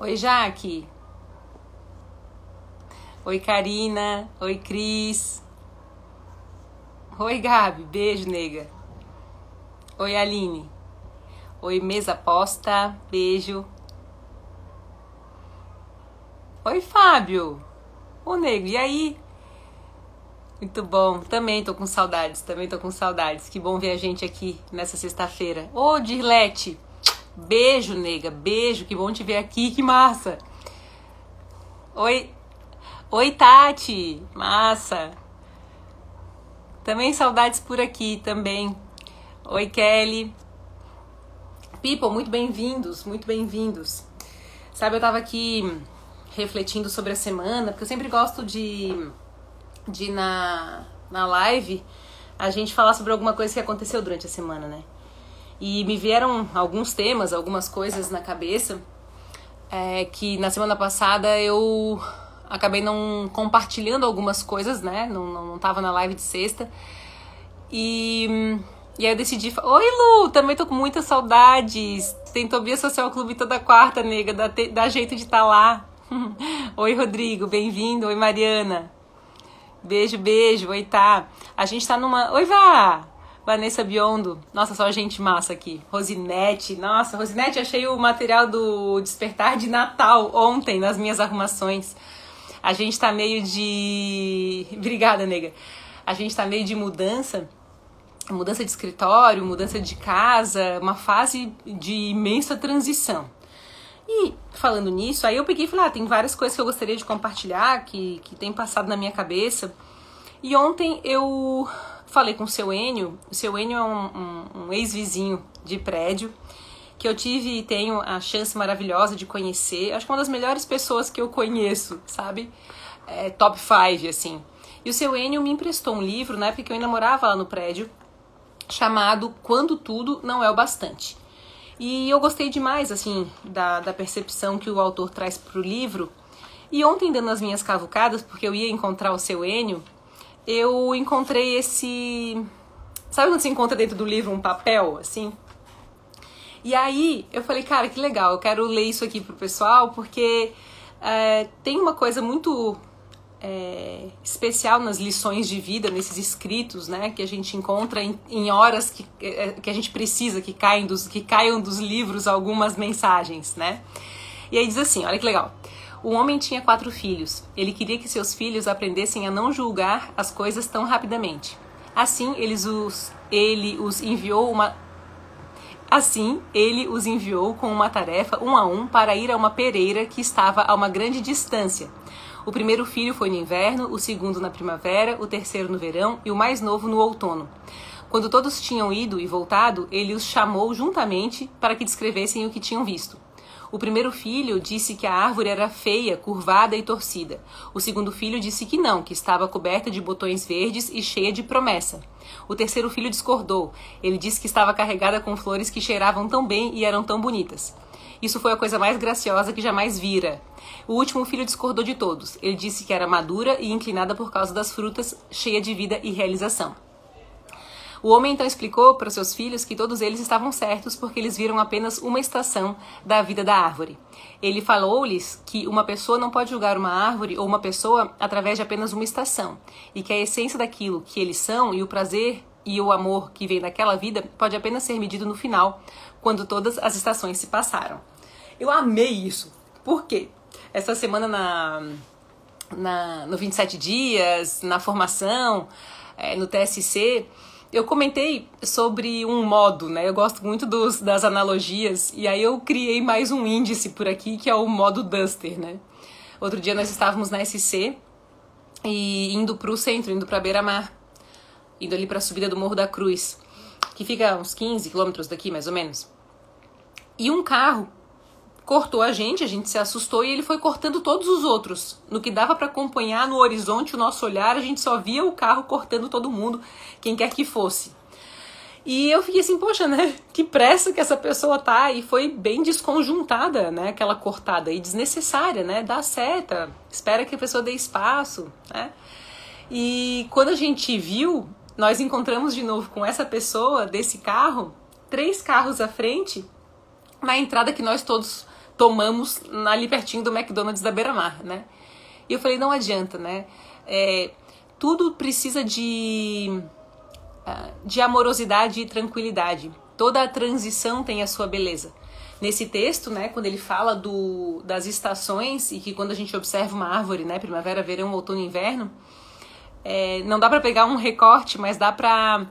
Oi, Jaque. Oi, Karina. Oi, Cris. Oi, Gabi. Beijo, nega. Oi, Aline. Oi, mesa posta. Beijo. Oi, Fábio. Ô, nego, e aí? Muito bom. Também tô com saudades. Também tô com saudades. Que bom ver a gente aqui nessa sexta-feira. Ô, Dirlete. Beijo, nega. Beijo. Que bom te ver aqui. Que massa. Oi. Oi, Tati. Massa. Também saudades por aqui também. Oi, Kelly. People, muito bem-vindos, muito bem-vindos. Sabe, eu tava aqui refletindo sobre a semana, porque eu sempre gosto de, de na, na live a gente falar sobre alguma coisa que aconteceu durante a semana, né? E me vieram alguns temas, algumas coisas na cabeça é, que na semana passada eu acabei não compartilhando algumas coisas, né? Não, não, não tava na live de sexta. E e aí eu decidi, oi Lu, também tô com muitas saudades. Tem Tobias Social Clube toda quarta, nega, dá, te, dá jeito de estar tá lá. oi Rodrigo, bem-vindo. Oi Mariana. Beijo, beijo. Oi tá. A gente tá numa. Oi Vá! Vanessa Biondo. Nossa, só gente massa aqui. Rosinete. Nossa, Rosinete, achei o material do Despertar de Natal ontem nas minhas arrumações. A gente tá meio de. Obrigada, nega. A gente tá meio de mudança mudança de escritório, mudança de casa, uma fase de imensa transição. E falando nisso, aí eu peguei e falei, ah, tem várias coisas que eu gostaria de compartilhar, que, que tem passado na minha cabeça. E ontem eu falei com o seu Enio, o seu Enio é um, um, um ex-vizinho de prédio, que eu tive e tenho a chance maravilhosa de conhecer. Acho que é uma das melhores pessoas que eu conheço, sabe? É, top 5, assim. E o seu Enio me emprestou um livro, né, porque eu ainda morava lá no prédio, chamado Quando Tudo Não É o Bastante. E eu gostei demais, assim, da, da percepção que o autor traz para o livro. E ontem, dando as minhas cavucadas, porque eu ia encontrar o seu Enio, eu encontrei esse. Sabe quando você encontra dentro do livro um papel, assim? E aí eu falei, cara, que legal, eu quero ler isso aqui pro pessoal, porque é, tem uma coisa muito é, especial nas lições de vida, nesses escritos, né, que a gente encontra em, em horas que, é, que a gente precisa que caem dos que caiam dos livros algumas mensagens, né? E aí diz assim, olha que legal. O homem tinha quatro filhos. Ele queria que seus filhos aprendessem a não julgar as coisas tão rapidamente. Assim, os, ele os enviou uma Assim, ele os enviou com uma tarefa um a um para ir a uma pereira que estava a uma grande distância o primeiro filho foi no inverno, o segundo na primavera, o terceiro no verão e o mais novo no outono. Quando todos tinham ido e voltado, ele os chamou juntamente para que descrevessem o que tinham visto. O primeiro filho disse que a árvore era feia, curvada e torcida. O segundo filho disse que não, que estava coberta de botões verdes e cheia de promessa. O terceiro filho discordou. Ele disse que estava carregada com flores que cheiravam tão bem e eram tão bonitas. Isso foi a coisa mais graciosa que jamais vira. O último filho discordou de todos. Ele disse que era madura e inclinada por causa das frutas, cheia de vida e realização. O homem então explicou para seus filhos que todos eles estavam certos porque eles viram apenas uma estação da vida da árvore. Ele falou-lhes que uma pessoa não pode julgar uma árvore ou uma pessoa através de apenas uma estação, e que a essência daquilo que eles são e o prazer e o amor que vem daquela vida pode apenas ser medido no final, quando todas as estações se passaram. Eu amei isso. Por quê? Essa semana na, na, no 27 dias, na formação, é, no TSC, eu comentei sobre um modo, né? Eu gosto muito dos, das analogias, e aí eu criei mais um índice por aqui, que é o modo Duster, né? Outro dia nós estávamos na SC e indo para o centro, indo para Beira-Mar, indo ali para a subida do Morro da Cruz, que fica uns 15 quilômetros daqui, mais ou menos. E um carro cortou a gente, a gente se assustou e ele foi cortando todos os outros. No que dava para acompanhar no horizonte o nosso olhar, a gente só via o carro cortando todo mundo, quem quer que fosse. E eu fiquei assim, poxa, né? Que pressa que essa pessoa tá. E foi bem desconjuntada, né? Aquela cortada e desnecessária, né? Dá seta, espera que a pessoa dê espaço, né? E quando a gente viu, nós encontramos de novo com essa pessoa desse carro, três carros à frente, na entrada que nós todos tomamos ali pertinho do McDonald's da Beira-Mar, né? E eu falei, não adianta, né? É, tudo precisa de, ah, de amorosidade e tranquilidade. Toda a transição tem a sua beleza. Nesse texto, né, quando ele fala do, das estações e que quando a gente observa uma árvore, né, primavera, verão, outono, inverno, é, não dá para pegar um recorte, mas dá para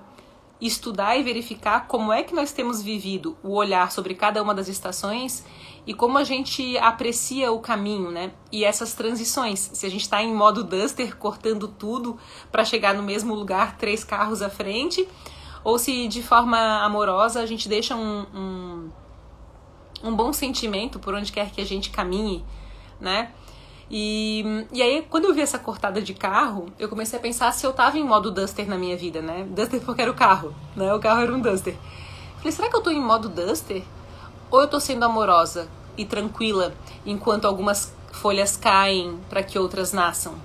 estudar e verificar como é que nós temos vivido o olhar sobre cada uma das estações e como a gente aprecia o caminho, né? E essas transições. Se a gente está em modo Duster, cortando tudo para chegar no mesmo lugar, três carros à frente, ou se de forma amorosa a gente deixa um, um, um bom sentimento por onde quer que a gente caminhe, né? E, e aí, quando eu vi essa cortada de carro, eu comecei a pensar se eu tava em modo Duster na minha vida, né? Duster porque era o carro, né? O carro era um Duster. Falei, será que eu tô em modo Duster? Ou eu tô sendo amorosa e tranquila enquanto algumas folhas caem para que outras nasçam?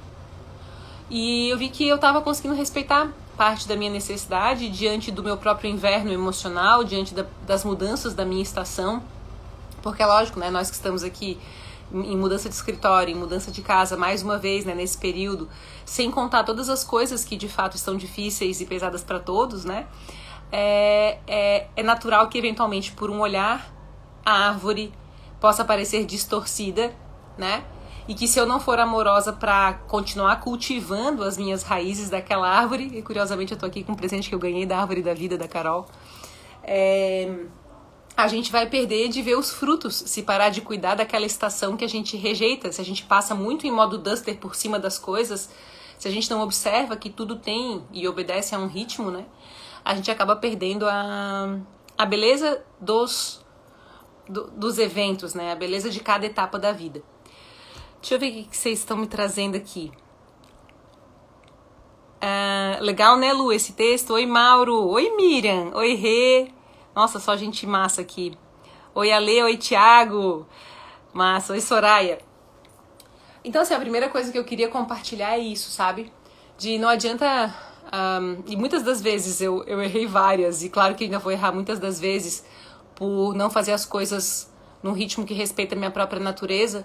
E eu vi que eu tava conseguindo respeitar parte da minha necessidade diante do meu próprio inverno emocional, diante da, das mudanças da minha estação. Porque é lógico, né? Nós que estamos aqui em mudança de escritório, em mudança de casa, mais uma vez, né, nesse período, sem contar todas as coisas que de fato estão difíceis e pesadas para todos, né? É, é, é natural que eventualmente por um olhar a árvore possa parecer distorcida, né? E que se eu não for amorosa para continuar cultivando as minhas raízes daquela árvore, e curiosamente eu tô aqui com um presente que eu ganhei da árvore da vida da Carol, é, a gente vai perder de ver os frutos se parar de cuidar daquela estação que a gente rejeita. Se a gente passa muito em modo duster por cima das coisas, se a gente não observa que tudo tem e obedece a um ritmo, né? A gente acaba perdendo a, a beleza dos, do, dos eventos, né? A beleza de cada etapa da vida. Deixa eu ver o que vocês estão me trazendo aqui. Uh, legal, né, Lu, esse texto? Oi, Mauro. Oi, Miriam. Oi, Rê. Nossa, só gente massa aqui. Oi, Ale. Oi, Thiago. Massa. Oi, Soraya. Então, assim, a primeira coisa que eu queria compartilhar é isso, sabe? De não adianta. Um, e muitas das vezes eu, eu errei várias, e claro que ainda vou errar muitas das vezes por não fazer as coisas num ritmo que respeita a minha própria natureza.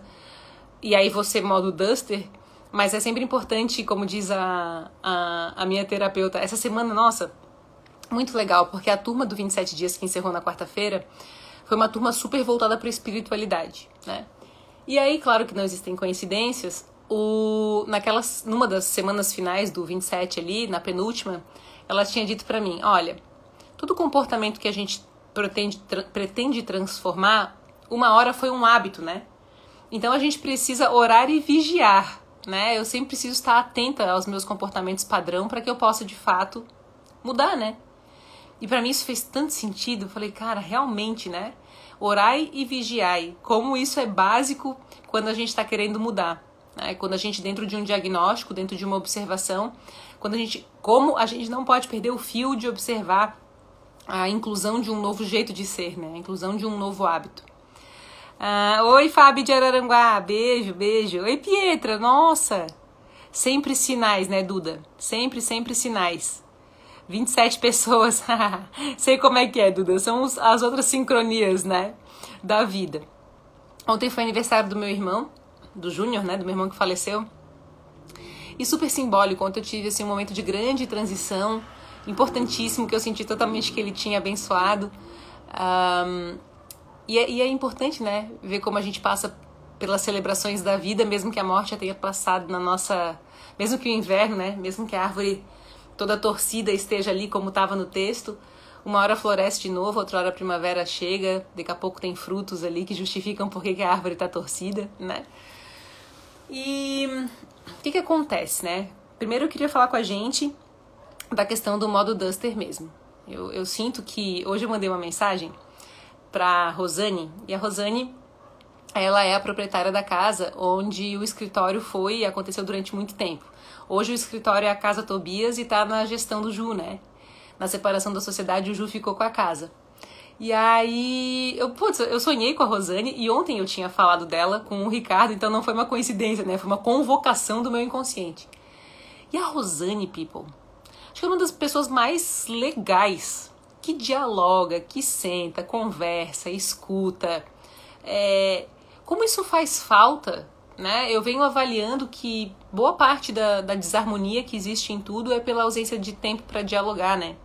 E aí você modo duster. Mas é sempre importante, como diz a, a, a minha terapeuta, essa semana, nossa, muito legal, porque a turma do 27 Dias que encerrou na quarta-feira foi uma turma super voltada para espiritualidade, né? E aí, claro que não existem coincidências, o, naquelas, numa das semanas finais do 27 ali, na penúltima, ela tinha dito para mim, olha, todo comportamento que a gente pretende, tra pretende transformar, uma hora foi um hábito, né? Então a gente precisa orar e vigiar, né? Eu sempre preciso estar atenta aos meus comportamentos padrão para que eu possa de fato mudar, né? E para mim isso fez tanto sentido. Eu falei, cara, realmente, né? Orai e vigiai. Como isso é básico quando a gente está querendo mudar. Né? Quando a gente, dentro de um diagnóstico, dentro de uma observação, quando a gente. Como a gente não pode perder o fio de observar a inclusão de um novo jeito de ser, né? A inclusão de um novo hábito. Ah, Oi, Fábio de Araranguá. Beijo, beijo. Oi, Pietra. Nossa. Sempre sinais, né, Duda? Sempre, sempre sinais. 27 pessoas. Sei como é que é, Duda. São as outras sincronias, né? Da vida. Ontem foi aniversário do meu irmão, do Júnior, né? Do meu irmão que faleceu. E super simbólico. Ontem eu tive assim, um momento de grande transição, importantíssimo, que eu senti totalmente que ele tinha abençoado. Um, e, é, e é importante, né? Ver como a gente passa pelas celebrações da vida, mesmo que a morte já tenha passado na nossa. Mesmo que o inverno, né? Mesmo que a árvore toda torcida esteja ali como estava no texto. Uma hora floresce de novo, outra hora a primavera chega, daqui a pouco tem frutos ali que justificam por que a árvore está torcida, né? E o que, que acontece, né? Primeiro eu queria falar com a gente da questão do modo Duster mesmo. Eu, eu sinto que hoje eu mandei uma mensagem para Rosane e a Rosane ela é a proprietária da casa onde o escritório foi e aconteceu durante muito tempo. Hoje o escritório é a Casa Tobias e está na gestão do Ju, né? Na separação da sociedade, o Ju ficou com a casa. E aí, eu, putz, eu sonhei com a Rosane e ontem eu tinha falado dela com o Ricardo, então não foi uma coincidência, né? Foi uma convocação do meu inconsciente. E a Rosane, people, acho que é uma das pessoas mais legais que dialoga, que senta, conversa, escuta. É, como isso faz falta, né? Eu venho avaliando que boa parte da, da desarmonia que existe em tudo é pela ausência de tempo para dialogar, né?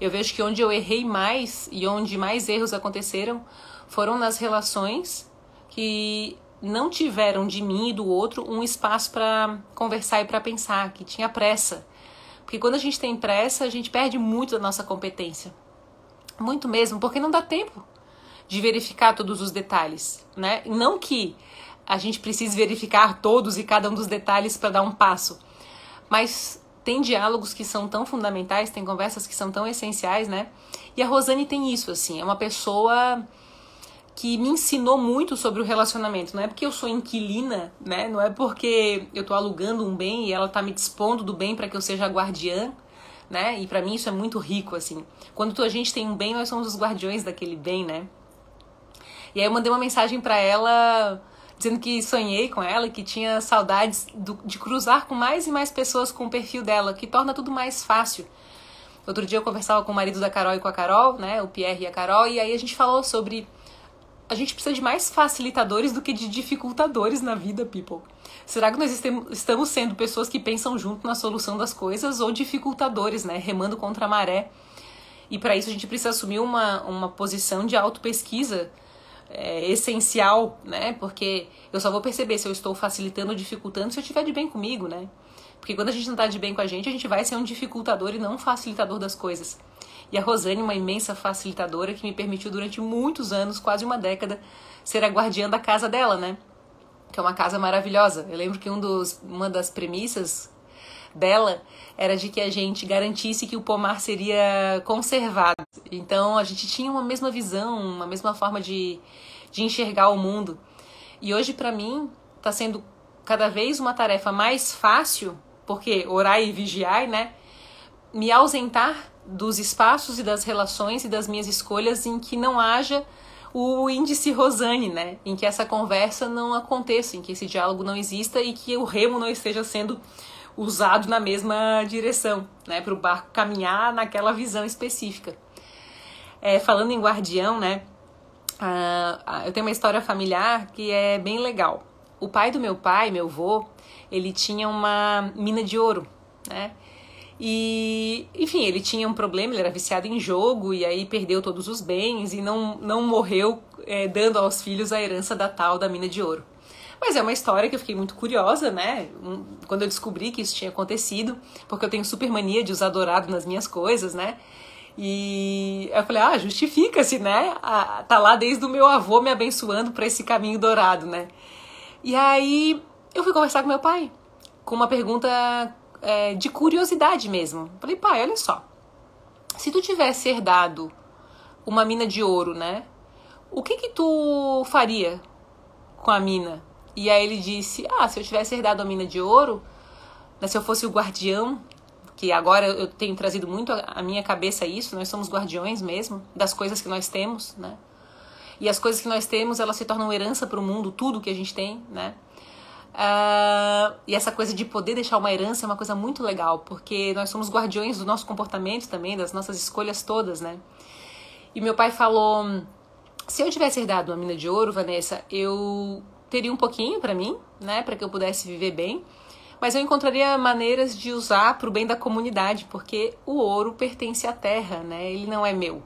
Eu vejo que onde eu errei mais e onde mais erros aconteceram foram nas relações que não tiveram de mim e do outro um espaço para conversar e para pensar, que tinha pressa. Porque quando a gente tem pressa, a gente perde muito da nossa competência. Muito mesmo, porque não dá tempo de verificar todos os detalhes, né? Não que a gente precise verificar todos e cada um dos detalhes para dar um passo, mas tem diálogos que são tão fundamentais, tem conversas que são tão essenciais, né? E a Rosane tem isso, assim, é uma pessoa que me ensinou muito sobre o relacionamento. Não é porque eu sou inquilina, né? Não é porque eu tô alugando um bem e ela tá me dispondo do bem para que eu seja a guardiã, né? E para mim isso é muito rico, assim. Quando a gente tem um bem, nós somos os guardiões daquele bem, né? E aí eu mandei uma mensagem para ela dizendo que sonhei com ela, que tinha saudades do, de cruzar com mais e mais pessoas com o perfil dela, que torna tudo mais fácil. Outro dia eu conversava com o marido da Carol e com a Carol, né, o Pierre e a Carol, e aí a gente falou sobre a gente precisa de mais facilitadores do que de dificultadores na vida, people. Será que nós estamos sendo pessoas que pensam junto na solução das coisas ou dificultadores, né? Remando contra a maré. E para isso a gente precisa assumir uma, uma posição de autopesquisa é, essencial, né? Porque eu só vou perceber se eu estou facilitando ou dificultando se eu estiver de bem comigo, né? Porque quando a gente não está de bem com a gente, a gente vai ser um dificultador e não um facilitador das coisas. E a Rosane, uma imensa facilitadora que me permitiu durante muitos anos, quase uma década, ser a guardiã da casa dela, né? Que é uma casa maravilhosa. Eu lembro que um dos, uma das premissas dela era de que a gente garantisse que o pomar seria conservado. Então a gente tinha uma mesma visão, uma mesma forma de, de enxergar o mundo. E hoje, para mim, está sendo cada vez uma tarefa mais fácil, porque orar e vigiar, né? Me ausentar dos espaços e das relações e das minhas escolhas em que não haja o índice Rosane, né? Em que essa conversa não aconteça, em que esse diálogo não exista e que o remo não esteja sendo usado na mesma direção, né? Para o barco caminhar naquela visão específica. É, falando em guardião, né? Uh, eu tenho uma história familiar que é bem legal. O pai do meu pai, meu avô, ele tinha uma mina de ouro, né? E, enfim, ele tinha um problema, ele era viciado em jogo e aí perdeu todos os bens e não, não morreu é, dando aos filhos a herança da tal da mina de ouro. Mas é uma história que eu fiquei muito curiosa, né? Quando eu descobri que isso tinha acontecido, porque eu tenho super mania de usar dourado nas minhas coisas, né? E eu falei, ah, justifica-se, né? Ah, tá lá desde o meu avô me abençoando para esse caminho dourado, né? E aí eu fui conversar com meu pai com uma pergunta é, de curiosidade mesmo. Falei, pai, olha só. Se tu tivesse herdado uma mina de ouro, né? O que que tu faria com a mina? E aí ele disse, ah, se eu tivesse herdado a mina de ouro, né, se eu fosse o guardião, que agora eu tenho trazido muito à minha cabeça isso, nós somos guardiões mesmo das coisas que nós temos, né? E as coisas que nós temos, elas se tornam herança para o mundo, tudo que a gente tem, né? Uh, e essa coisa de poder deixar uma herança é uma coisa muito legal, porque nós somos guardiões do nosso comportamento também, das nossas escolhas todas, né? E meu pai falou: se eu tivesse herdado uma mina de ouro, Vanessa, eu teria um pouquinho para mim, né, para que eu pudesse viver bem, mas eu encontraria maneiras de usar para o bem da comunidade, porque o ouro pertence à terra, né? Ele não é meu.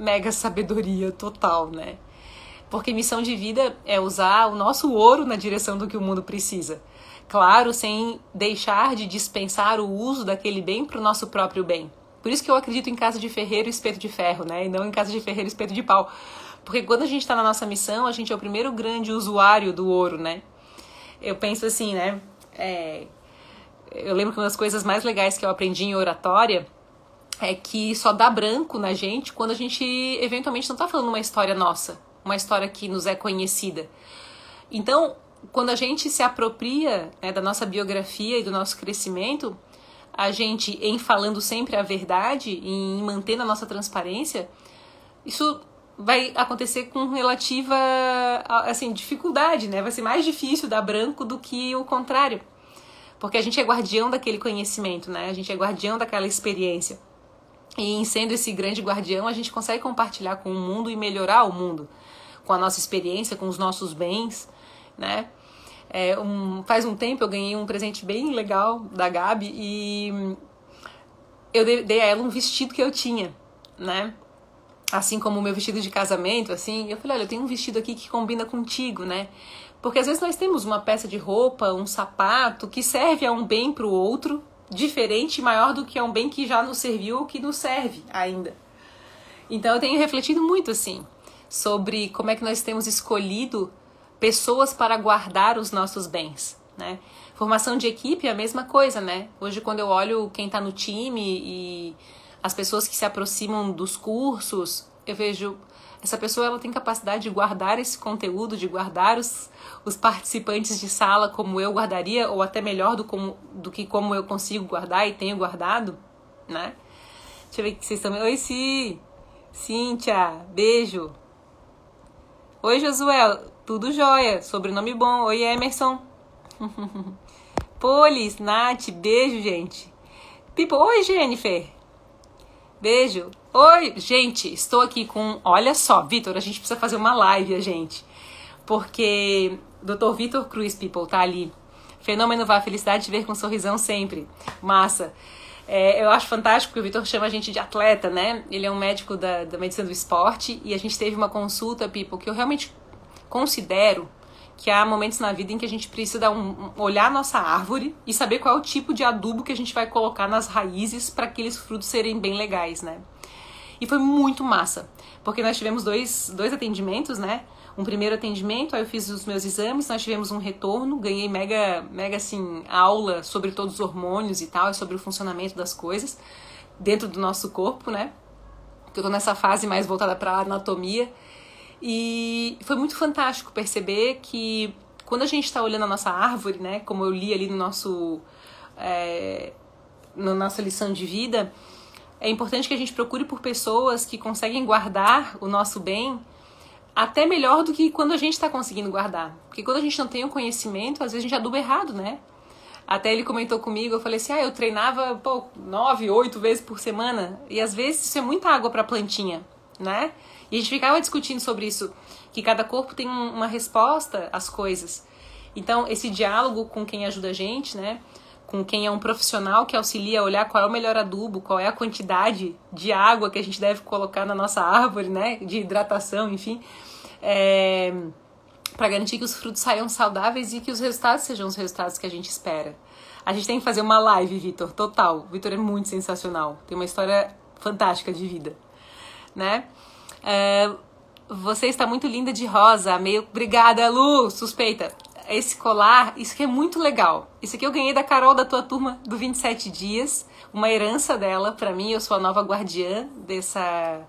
Mega sabedoria total, né? Porque missão de vida é usar o nosso ouro na direção do que o mundo precisa. Claro, sem deixar de dispensar o uso daquele bem para o nosso próprio bem. Por isso que eu acredito em casa de ferreiro e espeto de ferro, né? E não em casa de ferreiro e espeto de pau. Porque quando a gente está na nossa missão, a gente é o primeiro grande usuário do ouro, né? Eu penso assim, né? É... Eu lembro que uma das coisas mais legais que eu aprendi em oratória é que só dá branco na gente quando a gente eventualmente não está falando uma história nossa uma história que nos é conhecida. Então, quando a gente se apropria né, da nossa biografia e do nosso crescimento, a gente, em falando sempre a verdade, em mantendo a nossa transparência, isso vai acontecer com relativa assim dificuldade, né? Vai ser mais difícil dar branco do que o contrário, porque a gente é guardião daquele conhecimento, né? A gente é guardião daquela experiência. E em sendo esse grande guardião, a gente consegue compartilhar com o mundo e melhorar o mundo com a nossa experiência, com os nossos bens, né? É, um, faz um tempo eu ganhei um presente bem legal da Gabi e eu dei a ela um vestido que eu tinha, né? Assim como o meu vestido de casamento, assim, eu falei, olha, eu tenho um vestido aqui que combina contigo, né? Porque às vezes nós temos uma peça de roupa, um sapato que serve a um bem para o outro, diferente maior do que a um bem que já nos serviu ou que nos serve ainda. Então eu tenho refletido muito assim sobre como é que nós temos escolhido pessoas para guardar os nossos bens, né? Formação de equipe é a mesma coisa, né? Hoje quando eu olho quem está no time e as pessoas que se aproximam dos cursos, eu vejo essa pessoa ela tem capacidade de guardar esse conteúdo, de guardar os, os participantes de sala como eu guardaria, ou até melhor do, como, do que como eu consigo guardar e tenho guardado, né? Deixa eu ver que vocês estão. Oi, Si! Cíntia, beijo! Oi, Josué, tudo jóia, sobrenome bom. Oi, Emerson. Polis, Nath, beijo, gente. Pipo, oi, Jennifer. Beijo. Oi, gente, estou aqui com. Olha só, Vitor, a gente precisa fazer uma live, gente. Porque Dr. Vitor Cruz, people, tá ali. Fenômeno vá, felicidade de ver com um sorrisão sempre. Massa. É, eu acho fantástico que o Vitor chama a gente de atleta, né? Ele é um médico da, da medicina do esporte e a gente teve uma consulta, people, que eu realmente considero que há momentos na vida em que a gente precisa dar um, olhar a nossa árvore e saber qual é o tipo de adubo que a gente vai colocar nas raízes para aqueles frutos serem bem legais, né? E foi muito massa, porque nós tivemos dois, dois atendimentos, né? Um primeiro atendimento, aí eu fiz os meus exames, nós tivemos um retorno, ganhei mega, mega assim, aula sobre todos os hormônios e tal, e sobre o funcionamento das coisas dentro do nosso corpo, né? Porque eu tô nessa fase mais voltada para anatomia. E foi muito fantástico perceber que quando a gente está olhando a nossa árvore, né, como eu li ali no nosso, é, na nossa lição de vida, é importante que a gente procure por pessoas que conseguem guardar o nosso bem até melhor do que quando a gente está conseguindo guardar. Porque quando a gente não tem o conhecimento, às vezes a gente aduba errado, né? Até ele comentou comigo, eu falei assim, ah, eu treinava, pô, nove, oito vezes por semana. E às vezes isso é muita água para plantinha, né? E a gente ficava discutindo sobre isso, que cada corpo tem uma resposta às coisas. Então, esse diálogo com quem ajuda a gente, né? Com quem é um profissional que auxilia a olhar qual é o melhor adubo, qual é a quantidade de água que a gente deve colocar na nossa árvore, né? De hidratação, enfim. É, para garantir que os frutos saiam saudáveis e que os resultados sejam os resultados que a gente espera. A gente tem que fazer uma live, Vitor, total. Vitor é muito sensacional. Tem uma história fantástica de vida, né? É, você está muito linda de rosa, meio. Obrigada, Lu, suspeita. Esse colar, isso aqui é muito legal. Isso aqui eu ganhei da Carol da tua turma do 27 dias, uma herança dela para mim. Eu sou a nova guardiã dessa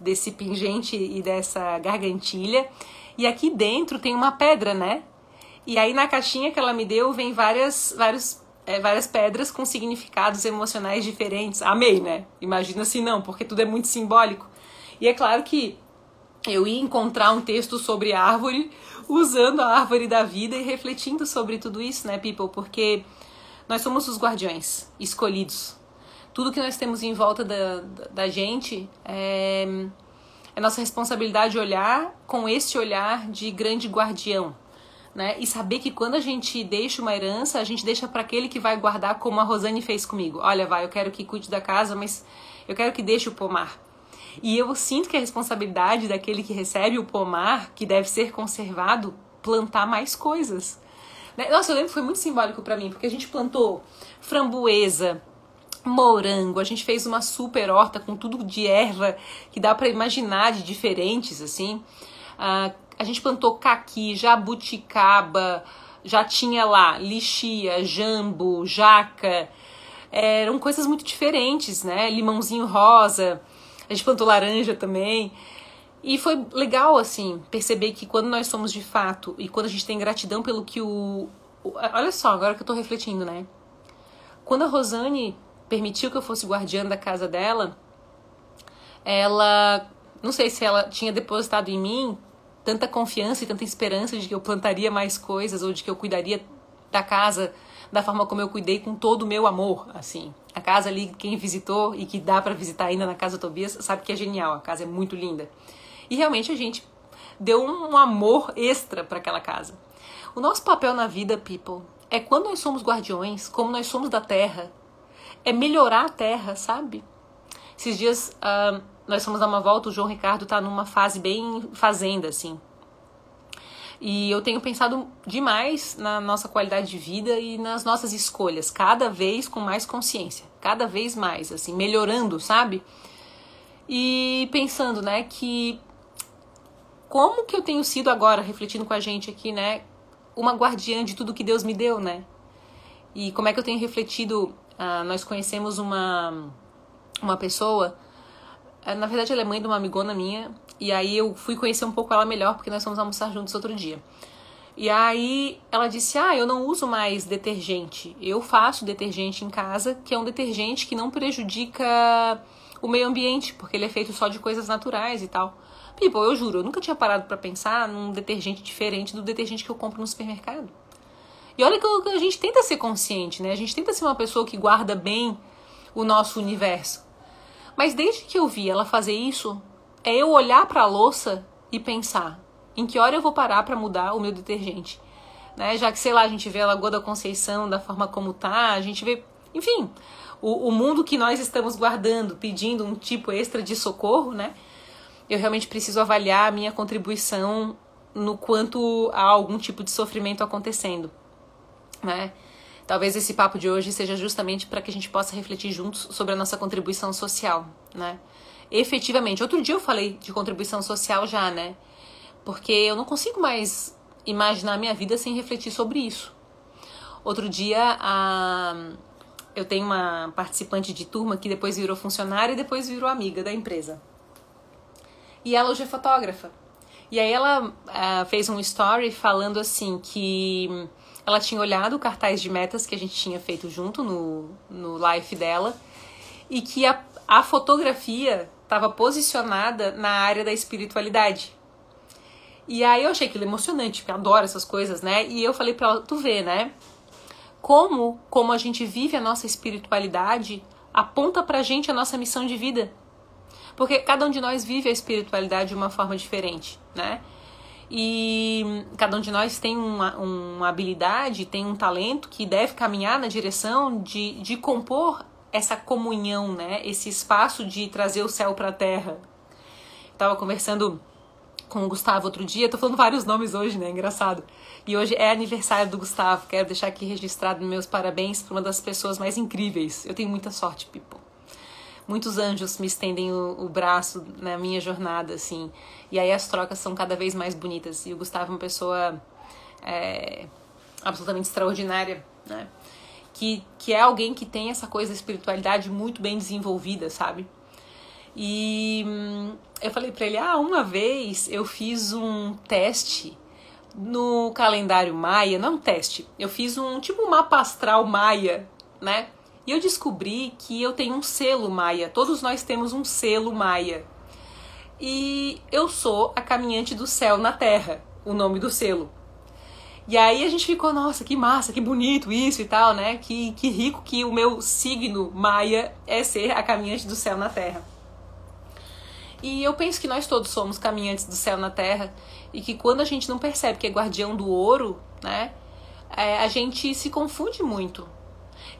desse pingente e dessa gargantilha. E aqui dentro tem uma pedra, né? E aí na caixinha que ela me deu vem várias, vários, é, várias pedras com significados emocionais diferentes. Amei, né? Imagina se não, porque tudo é muito simbólico. E é claro que eu ia encontrar um texto sobre árvore, usando a árvore da vida e refletindo sobre tudo isso, né, people? Porque nós somos os guardiões escolhidos. Tudo que nós temos em volta da, da, gente é, é nossa responsabilidade olhar com esse olhar de grande guardião. Né? E saber que quando a gente deixa uma herança, a gente deixa para aquele que vai guardar, como a Rosane fez comigo. Olha, vai, eu quero que cuide da casa, mas eu quero que deixe o pomar. E eu sinto que a responsabilidade daquele que recebe o pomar, que deve ser conservado, plantar mais coisas. Né? Nossa, eu lembro que foi muito simbólico para mim, porque a gente plantou framboesa, morango, a gente fez uma super horta com tudo de erva que dá para imaginar de diferentes, assim. Uh, a gente plantou caqui, jabuticaba, já tinha lá lixia, jambo, jaca, eram coisas muito diferentes, né? Limãozinho rosa. A gente plantou laranja também. E foi legal, assim, perceber que quando nós somos de fato e quando a gente tem gratidão pelo que o. Olha só, agora que eu tô refletindo, né? Quando a Rosane permitiu que eu fosse guardiã da casa dela, ela. Não sei se ela tinha depositado em mim tanta confiança e tanta esperança de que eu plantaria mais coisas ou de que eu cuidaria da casa da forma como eu cuidei com todo o meu amor, assim. A casa ali, quem visitou e que dá para visitar ainda na casa Tobias, sabe que é genial, a casa é muito linda. E realmente a gente deu um amor extra para aquela casa. O nosso papel na vida, people, é quando nós somos guardiões, como nós somos da terra, é melhorar a terra, sabe? Esses dias uh, nós fomos dar uma volta, o João Ricardo tá numa fase bem fazenda, assim. E eu tenho pensado demais na nossa qualidade de vida e nas nossas escolhas, cada vez com mais consciência, cada vez mais, assim, melhorando, sabe? E pensando, né, que como que eu tenho sido agora, refletindo com a gente aqui, né, uma guardiã de tudo que Deus me deu, né? E como é que eu tenho refletido, uh, nós conhecemos uma, uma pessoa, uh, na verdade ela é mãe de uma amigona minha, e aí eu fui conhecer um pouco ela melhor, porque nós fomos almoçar juntos outro dia. E aí ela disse: Ah, eu não uso mais detergente. Eu faço detergente em casa, que é um detergente que não prejudica o meio ambiente, porque ele é feito só de coisas naturais e tal. People, eu juro, eu nunca tinha parado para pensar num detergente diferente do detergente que eu compro no supermercado. E olha que a gente tenta ser consciente, né? A gente tenta ser uma pessoa que guarda bem o nosso universo. Mas desde que eu vi ela fazer isso, é eu olhar para a louça e pensar em que hora eu vou parar para mudar o meu detergente. Né? Já que, sei lá, a gente vê a Lagoa da Conceição da forma como tá, a gente vê, enfim, o, o mundo que nós estamos guardando, pedindo um tipo extra de socorro, né? Eu realmente preciso avaliar a minha contribuição no quanto há algum tipo de sofrimento acontecendo, né? Talvez esse papo de hoje seja justamente para que a gente possa refletir juntos sobre a nossa contribuição social, né? Efetivamente. Outro dia eu falei de contribuição social já, né? Porque eu não consigo mais imaginar a minha vida sem refletir sobre isso. Outro dia, a... eu tenho uma participante de turma que depois virou funcionária e depois virou amiga da empresa. E ela hoje é fotógrafa. E aí ela uh, fez um story falando assim que ela tinha olhado o cartaz de metas que a gente tinha feito junto no, no live dela e que a, a fotografia estava posicionada na área da espiritualidade. E aí eu achei aquilo emocionante, porque eu adoro essas coisas, né? E eu falei para ela, tu vê, né? Como, como a gente vive a nossa espiritualidade aponta pra gente a nossa missão de vida. Porque cada um de nós vive a espiritualidade de uma forma diferente, né? E cada um de nós tem uma, uma habilidade, tem um talento que deve caminhar na direção de, de compor essa comunhão, né? Esse espaço de trazer o céu para a terra. Tava conversando com o Gustavo outro dia, tô falando vários nomes hoje, né? Engraçado. E hoje é aniversário do Gustavo. Quero deixar aqui registrado meus parabéns para uma das pessoas mais incríveis. Eu tenho muita sorte, people. Muitos anjos me estendem o, o braço na minha jornada, assim. E aí as trocas são cada vez mais bonitas. E o Gustavo é uma pessoa é, absolutamente extraordinária, né? Que, que é alguém que tem essa coisa da espiritualidade muito bem desenvolvida, sabe? E hum, eu falei para ele: ah, uma vez eu fiz um teste no calendário maia, não um teste, eu fiz um tipo um mapa astral maia, né? E eu descobri que eu tenho um selo maia, todos nós temos um selo maia. E eu sou a caminhante do céu na terra, o nome do selo. E aí a gente ficou, nossa, que massa, que bonito isso e tal, né? Que, que rico que o meu signo maia é ser a caminhante do céu na terra. E eu penso que nós todos somos caminhantes do céu na terra e que quando a gente não percebe que é guardião do ouro, né? É, a gente se confunde muito.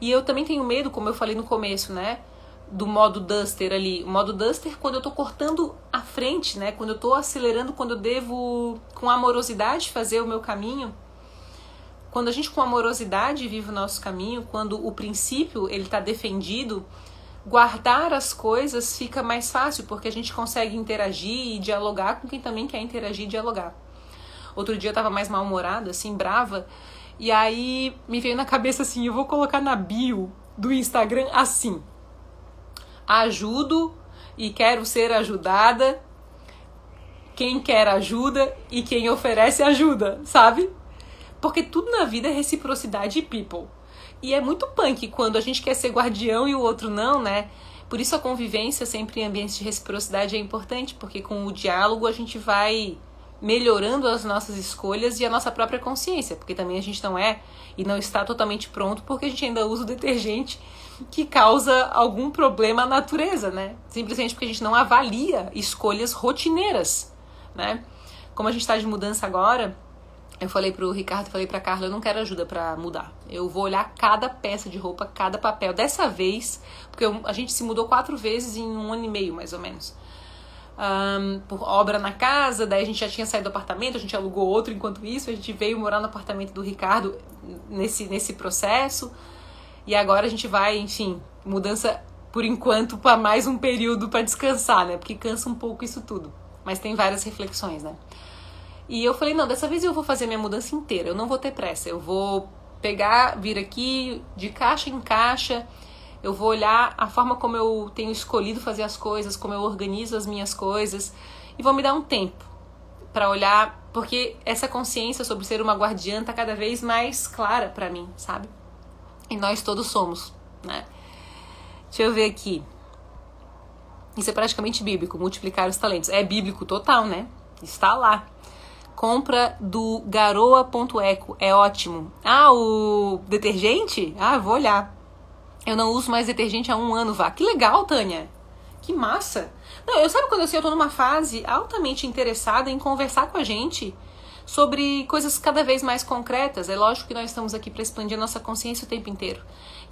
E eu também tenho medo, como eu falei no começo, né? Do modo Duster ali. O modo Duster quando eu tô cortando a frente, né? Quando eu tô acelerando, quando eu devo, com amorosidade, fazer o meu caminho quando a gente com amorosidade vive o nosso caminho, quando o princípio ele está defendido, guardar as coisas fica mais fácil porque a gente consegue interagir e dialogar com quem também quer interagir e dialogar. Outro dia eu tava mais mal-humorada, assim, brava, e aí me veio na cabeça assim, eu vou colocar na bio do Instagram assim: ajudo e quero ser ajudada. Quem quer ajuda e quem oferece ajuda, sabe? Porque tudo na vida é reciprocidade e people. E é muito punk quando a gente quer ser guardião e o outro não, né? Por isso a convivência sempre em ambientes de reciprocidade é importante, porque com o diálogo a gente vai melhorando as nossas escolhas e a nossa própria consciência, porque também a gente não é e não está totalmente pronto porque a gente ainda usa o detergente que causa algum problema à natureza, né? Simplesmente porque a gente não avalia escolhas rotineiras, né? como a gente está de mudança agora, eu falei pro Ricardo, falei pra Carla, eu não quero ajuda para mudar. Eu vou olhar cada peça de roupa, cada papel. Dessa vez, porque eu, a gente se mudou quatro vezes em um ano e meio, mais ou menos. Um, por obra na casa, daí a gente já tinha saído do apartamento, a gente alugou outro enquanto isso, a gente veio morar no apartamento do Ricardo nesse, nesse processo. E agora a gente vai, enfim, mudança por enquanto para mais um período para descansar, né? Porque cansa um pouco isso tudo. Mas tem várias reflexões, né? E eu falei, não, dessa vez eu vou fazer minha mudança inteira, eu não vou ter pressa, eu vou pegar, vir aqui de caixa em caixa, eu vou olhar a forma como eu tenho escolhido fazer as coisas, como eu organizo as minhas coisas e vou me dar um tempo para olhar, porque essa consciência sobre ser uma guardiã tá cada vez mais clara para mim, sabe? E nós todos somos, né? Deixa eu ver aqui. Isso é praticamente bíblico, multiplicar os talentos. É bíblico total, né? Está lá compra do garoa.eco. É ótimo. Ah, o detergente? Ah, vou olhar. Eu não uso mais detergente há um ano, vá. Que legal, Tânia. Que massa. Não, eu sabe quando assim, eu tô numa fase altamente interessada em conversar com a gente sobre coisas cada vez mais concretas. É lógico que nós estamos aqui para expandir a nossa consciência o tempo inteiro.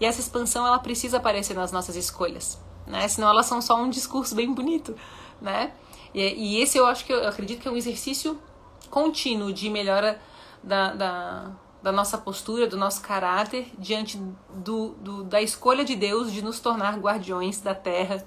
E essa expansão ela precisa aparecer nas nossas escolhas, né? Senão elas são só um discurso bem bonito, né? E, e esse eu acho que eu acredito que é um exercício contínuo de melhora da, da, da nossa postura, do nosso caráter diante do, do, da escolha de Deus de nos tornar guardiões da terra